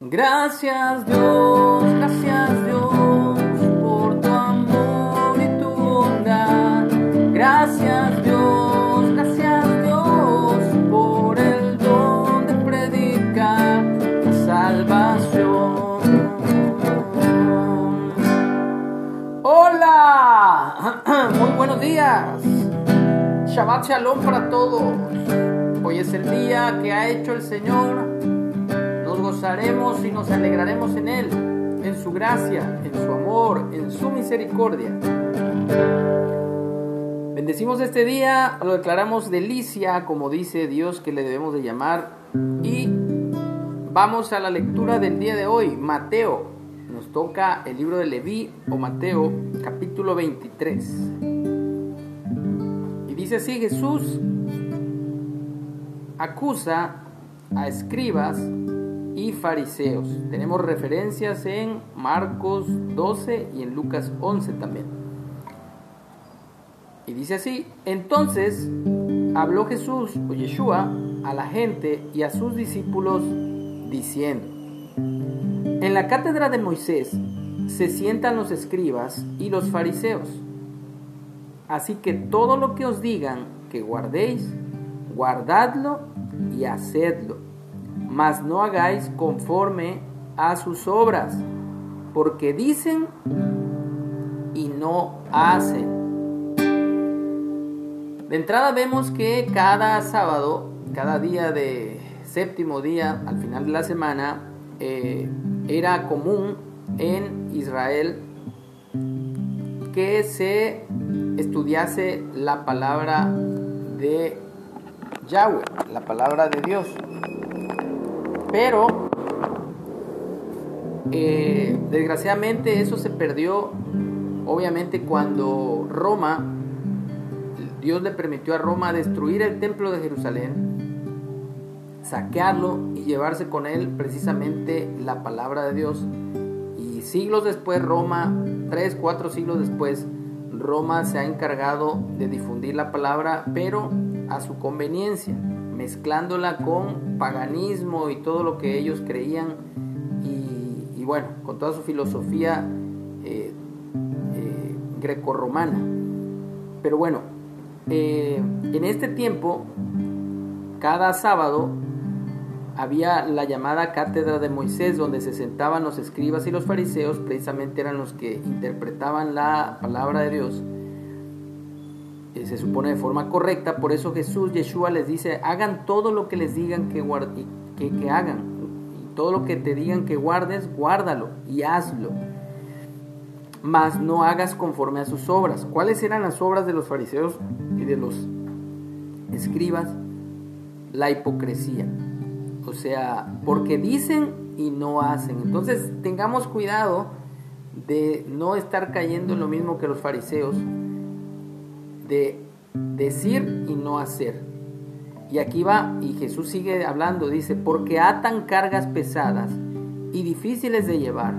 Gracias Dios, gracias Dios por tu amor y tu bondad. Gracias Dios, gracias Dios por el don de predicar la salvación. Hola, muy buenos días. Shabbat Shalom para todos. Hoy es el día que ha hecho el Señor gozaremos y nos alegraremos en Él, en su gracia, en su amor, en su misericordia. Bendecimos este día, lo declaramos delicia, como dice Dios que le debemos de llamar, y vamos a la lectura del día de hoy, Mateo. Nos toca el libro de Leví o Mateo, capítulo 23. Y dice así, Jesús acusa a escribas y fariseos. Tenemos referencias en Marcos 12 y en Lucas 11 también. Y dice así, entonces habló Jesús o Yeshua a la gente y a sus discípulos diciendo, en la cátedra de Moisés se sientan los escribas y los fariseos. Así que todo lo que os digan que guardéis, guardadlo y hacedlo mas no hagáis conforme a sus obras, porque dicen y no hacen. De entrada vemos que cada sábado, cada día de séptimo día, al final de la semana, eh, era común en Israel que se estudiase la palabra de Yahweh, la palabra de Dios. Pero, eh, desgraciadamente eso se perdió, obviamente, cuando Roma, Dios le permitió a Roma destruir el templo de Jerusalén, saquearlo y llevarse con él precisamente la palabra de Dios. Y siglos después, Roma, tres, cuatro siglos después, Roma se ha encargado de difundir la palabra, pero a su conveniencia mezclándola con paganismo y todo lo que ellos creían y, bueno, con toda su filosofía eh, eh, grecorromana. Pero bueno, eh, en este tiempo, cada sábado había la llamada cátedra de Moisés, donde se sentaban los escribas y los fariseos, precisamente eran los que interpretaban la palabra de Dios se supone de forma correcta. Por eso Jesús, Yeshua les dice, hagan todo lo que les digan que, que, que hagan. Todo lo que te digan que guardes, guárdalo y hazlo. Mas no hagas conforme a sus obras. ¿Cuáles eran las obras de los fariseos y de los escribas? La hipocresía. O sea, porque dicen y no hacen. Entonces tengamos cuidado de no estar cayendo en lo mismo que los fariseos de decir y no hacer. Y aquí va, y Jesús sigue hablando, dice, porque atan cargas pesadas y difíciles de llevar,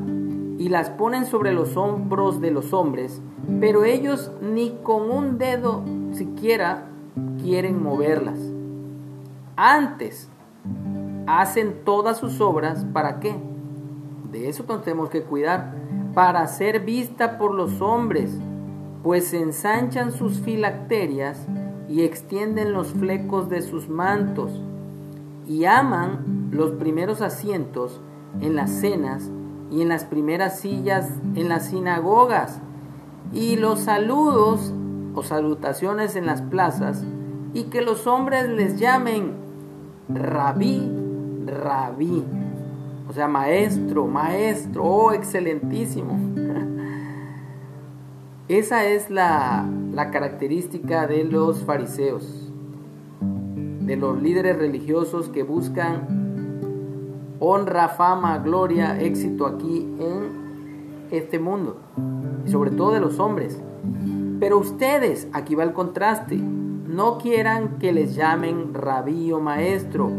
y las ponen sobre los hombros de los hombres, pero ellos ni con un dedo siquiera quieren moverlas. Antes, hacen todas sus obras, ¿para qué? De eso tenemos que cuidar, para ser vista por los hombres pues ensanchan sus filacterias y extienden los flecos de sus mantos, y aman los primeros asientos en las cenas y en las primeras sillas en las sinagogas, y los saludos o salutaciones en las plazas, y que los hombres les llamen rabí, rabí, o sea, maestro, maestro, oh, excelentísimo. Esa es la, característica de los fariseos, de los líderes religiosos que buscan honra, fama, gloria, éxito aquí en este mundo, y sobre todo de los hombres. Pero ustedes, aquí va el contraste, no quieran que les llamen rabí o maestro,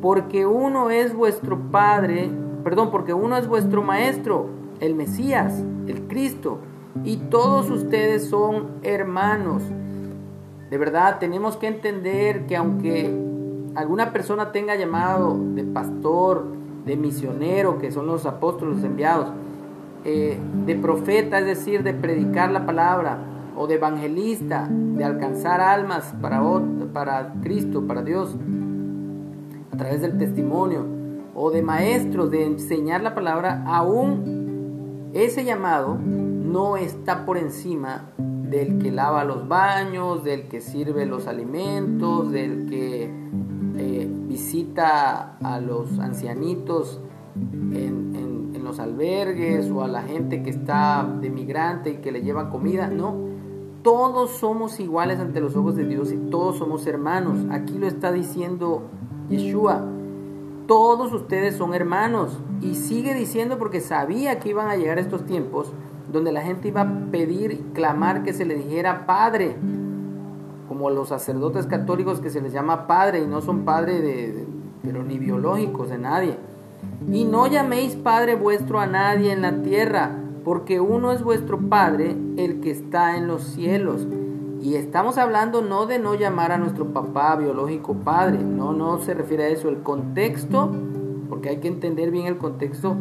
porque uno es vuestro padre, perdón, porque uno es vuestro maestro, el Mesías, el Cristo y todos ustedes son hermanos. De verdad, tenemos que entender que aunque alguna persona tenga llamado de pastor de misionero, que son los apóstoles enviados, eh, de profeta, es decir, de predicar la palabra, o de evangelista, de alcanzar almas para, para Cristo, para Dios, a través del testimonio, o de maestro, de enseñar la palabra, aún ese llamado no está por encima del que lava los baños, del que sirve los alimentos, del que eh, visita a los ancianitos en, en, los albergues o a la gente que está de migrante y que le lleva comida. No, todos somos iguales ante los ojos de Dios y todos somos hermanos. Aquí lo está diciendo Yeshua. Todos ustedes son hermanos. Y sigue diciendo porque sabía que iban a llegar estos tiempos donde la gente iba a pedir y clamar que se le dijera Padre, como los sacerdotes católicos que se les llama Padre y no son Padre de, pero ni biológicos de nadie. Y no llaméis Padre vuestro a nadie en la tierra, porque uno es vuestro Padre, el que está en los cielos. Y estamos hablando no de no llamar a nuestro papá biológico padre, no, no se refiere a eso. El contexto, porque hay que entender bien el contexto,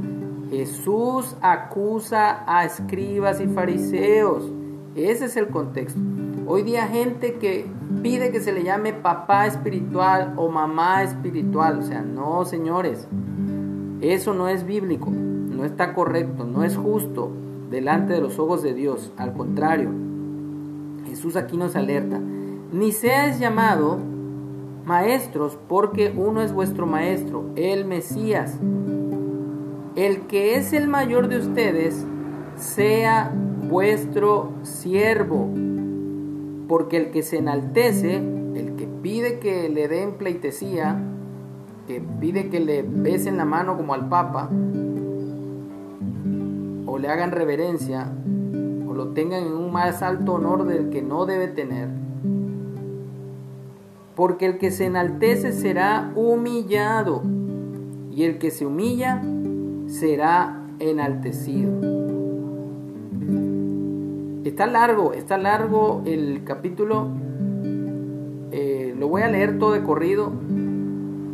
Jesús acusa a escribas y fariseos. Ese es el contexto. Hoy día gente que pide que se le llame papá espiritual o mamá espiritual. O sea, no, señores. Eso no es bíblico, no está correcto, no es justo delante de los ojos de Dios. Al contrario, Jesús aquí nos alerta. Ni seas llamado maestros porque uno es vuestro maestro, el Mesías el que es el mayor de ustedes sea vuestro siervo, porque el que se enaltece, el que pide que le den pleitesía, que pide que le besen la mano como al Papa, o le hagan reverencia, o lo tengan en un más alto honor del que no debe tener, porque el que se enaltece será humillado, y el que se humilla será enaltecido. Está largo, está largo el capítulo. Eh, lo voy a leer todo de corrido,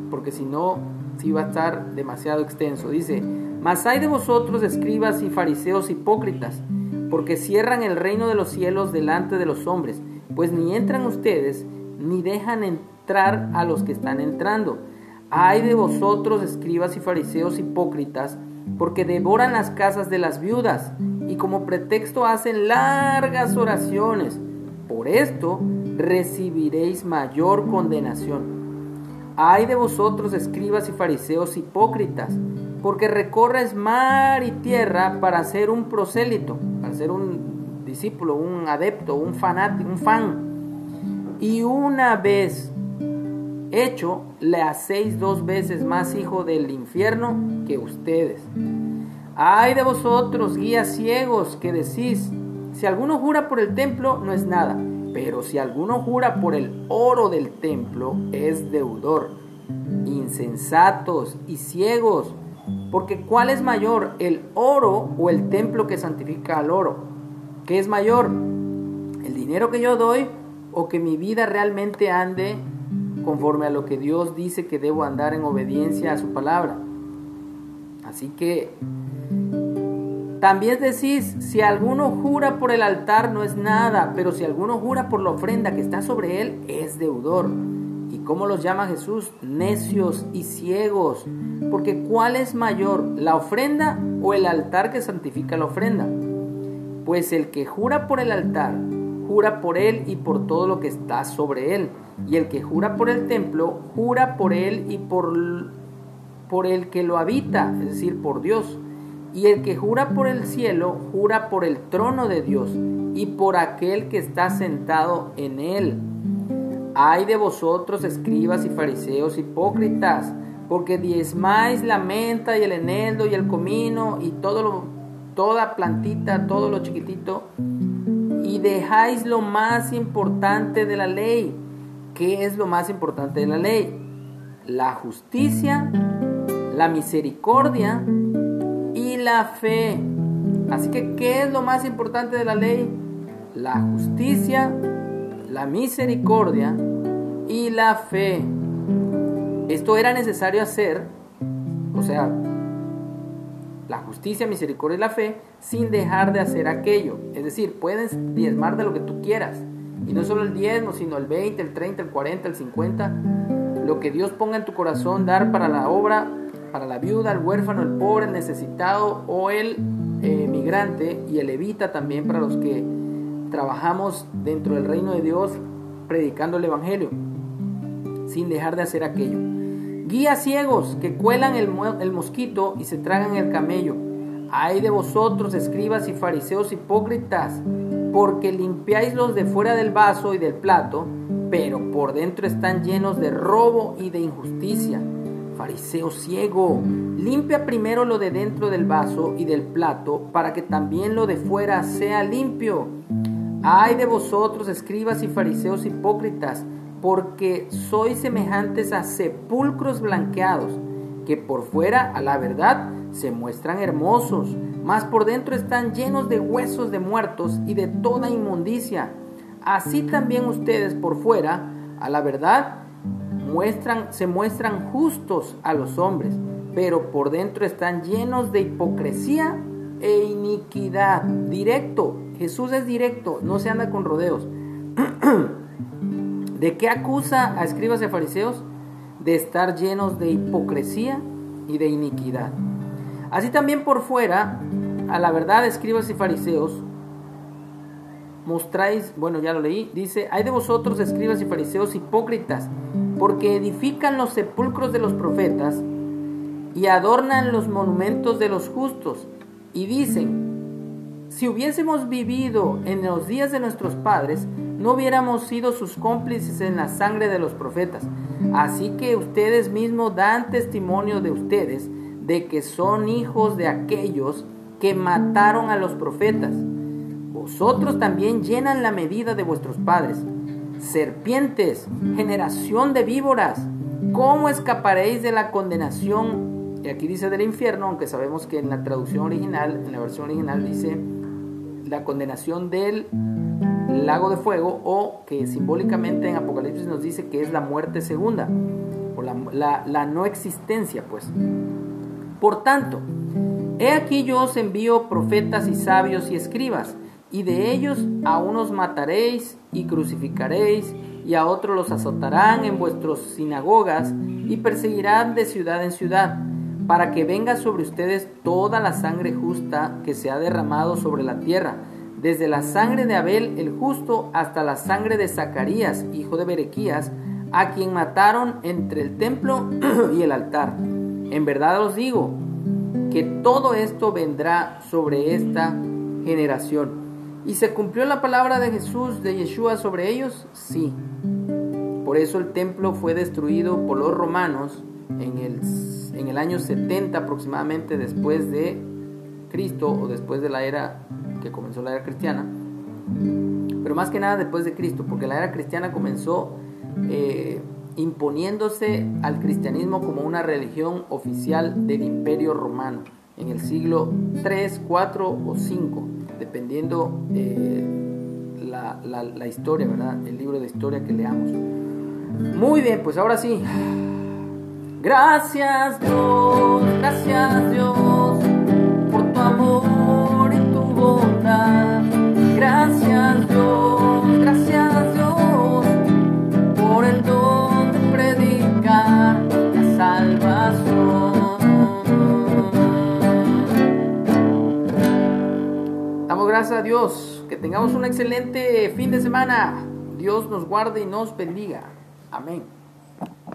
porque si no, sí va a estar demasiado extenso. Dice, mas hay de vosotros, escribas y fariseos hipócritas, porque cierran el reino de los cielos delante de los hombres, pues ni entran ustedes, ni dejan entrar a los que están entrando. Hay de vosotros, escribas y fariseos hipócritas, porque devoran las casas de las viudas y como pretexto hacen largas oraciones. Por esto recibiréis mayor condenación. Ay de vosotros, escribas y fariseos hipócritas, porque recorres mar y tierra para ser un prosélito, para ser un discípulo, un adepto, un fanático, un fan. Y una vez hecho, le hacéis dos veces más hijo del infierno que ustedes. Ay de vosotros, guías ciegos, que decís, si alguno jura por el templo, no es nada, pero si alguno jura por el oro del templo, es deudor. Insensatos y ciegos, porque ¿cuál es mayor, el oro o el templo que santifica al oro? ¿Qué es mayor? ¿El dinero que yo doy o que mi vida realmente ande conforme a lo que Dios dice que debo andar en obediencia a su palabra. Así que también decís, si alguno jura por el altar no es nada, pero si alguno jura por la ofrenda que está sobre él, es deudor. ¿Y cómo los llama Jesús? Necios y ciegos. Porque ¿cuál es mayor, la ofrenda o el altar que santifica la ofrenda? Pues el que jura por el altar jura por él y por todo lo que está sobre él. Y el que jura por el templo, jura por él y por, por el que lo habita, es decir, por Dios. Y el que jura por el cielo, jura por el trono de Dios y por aquel que está sentado en él. Ay de vosotros, escribas y fariseos hipócritas, porque diezmáis la menta y el eneldo y el comino y toda plantita, todo lo chiquitito, y dejáis lo más importante de la ley. ¿Qué es lo más importante de la ley? La justicia, la misericordia y la fe. Así que, ¿qué es lo más importante de la ley? La justicia, la misericordia y la fe. Esto era necesario hacer o sea, la justicia, misericordia y la fe, sin dejar de hacer aquello. Es decir, puedes diezmar de lo que tú quieras. Y no solo el diezmo, sino el 20, el 30, el 40, el 50. Lo que Dios ponga en tu corazón, dar para la obra, para la viuda, el huérfano, el pobre, el necesitado o el eh, migrante y el levita también para los que trabajamos dentro del reino de Dios predicando el Evangelio, sin dejar de hacer aquello. Guía ciegos que cuelan el, el mosquito y se tragan el camello. Ay de vosotros, escribas y fariseos hipócritas, porque limpiáis los de fuera del vaso y del plato, pero por dentro están llenos de robo y de injusticia. Fariseo ciego, limpia primero lo de dentro del vaso y del plato, para que también lo de fuera sea limpio. Ay de vosotros, escribas y fariseos hipócritas, porque sois semejantes a sepulcros blanqueados, que por fuera, a la verdad, se muestran hermosos, mas por dentro están llenos de huesos de muertos y de toda inmundicia. Así también ustedes por fuera, a la verdad, muestran, se muestran justos a los hombres, pero por dentro están llenos de hipocresía e iniquidad. Directo, Jesús es directo, no se anda con rodeos. ¿De qué acusa a escribas y fariseos? De estar llenos de hipocresía y de iniquidad. Así también por fuera, a la verdad, escribas y fariseos, mostráis, bueno, ya lo leí, dice, hay de vosotros, escribas y fariseos hipócritas, porque edifican los sepulcros de los profetas y adornan los monumentos de los justos, y dicen, si hubiésemos vivido en los días de nuestros padres, no hubiéramos sido sus cómplices en la sangre de los profetas. Así que ustedes mismos dan testimonio de ustedes de que son hijos de aquellos que mataron a los profetas. Vosotros también llenan la medida de vuestros padres. Serpientes, generación de víboras, ¿cómo escaparéis de la condenación? Y aquí dice del infierno, aunque sabemos que en la traducción original, en la versión original dice la condenación del lago de fuego o que simbólicamente en Apocalipsis nos dice que es la muerte segunda o la, no existencia pues. Por tanto, he aquí yo os envío profetas y sabios y escribas, y de ellos a unos mataréis y crucificaréis, y a otros los azotarán en vuestras sinagogas y perseguirán de ciudad en ciudad, para que venga sobre ustedes toda la sangre justa que se ha derramado sobre la tierra desde la sangre de Abel el justo hasta la sangre de Zacarías, hijo de Berequías, a quien mataron entre el templo y el altar. En verdad os digo que todo esto vendrá sobre esta generación. ¿Y se cumplió la palabra de Jesús, de Yeshua sobre ellos? Sí. Por eso el templo fue destruido por los romanos en el, en el año 70 aproximadamente después de Cristo o después de la era que comenzó la era cristiana, pero más que nada después de Cristo, porque la era cristiana comenzó eh, imponiéndose al cristianismo como una religión oficial del imperio romano en el siglo 3, 4 o 5, dependiendo eh, la, la, la historia, ¿verdad? El libro de historia que leamos. Muy bien, pues ahora sí. Gracias Dios, gracias tengamos un excelente fin de semana. Dios nos guarde y nos bendiga. Amén.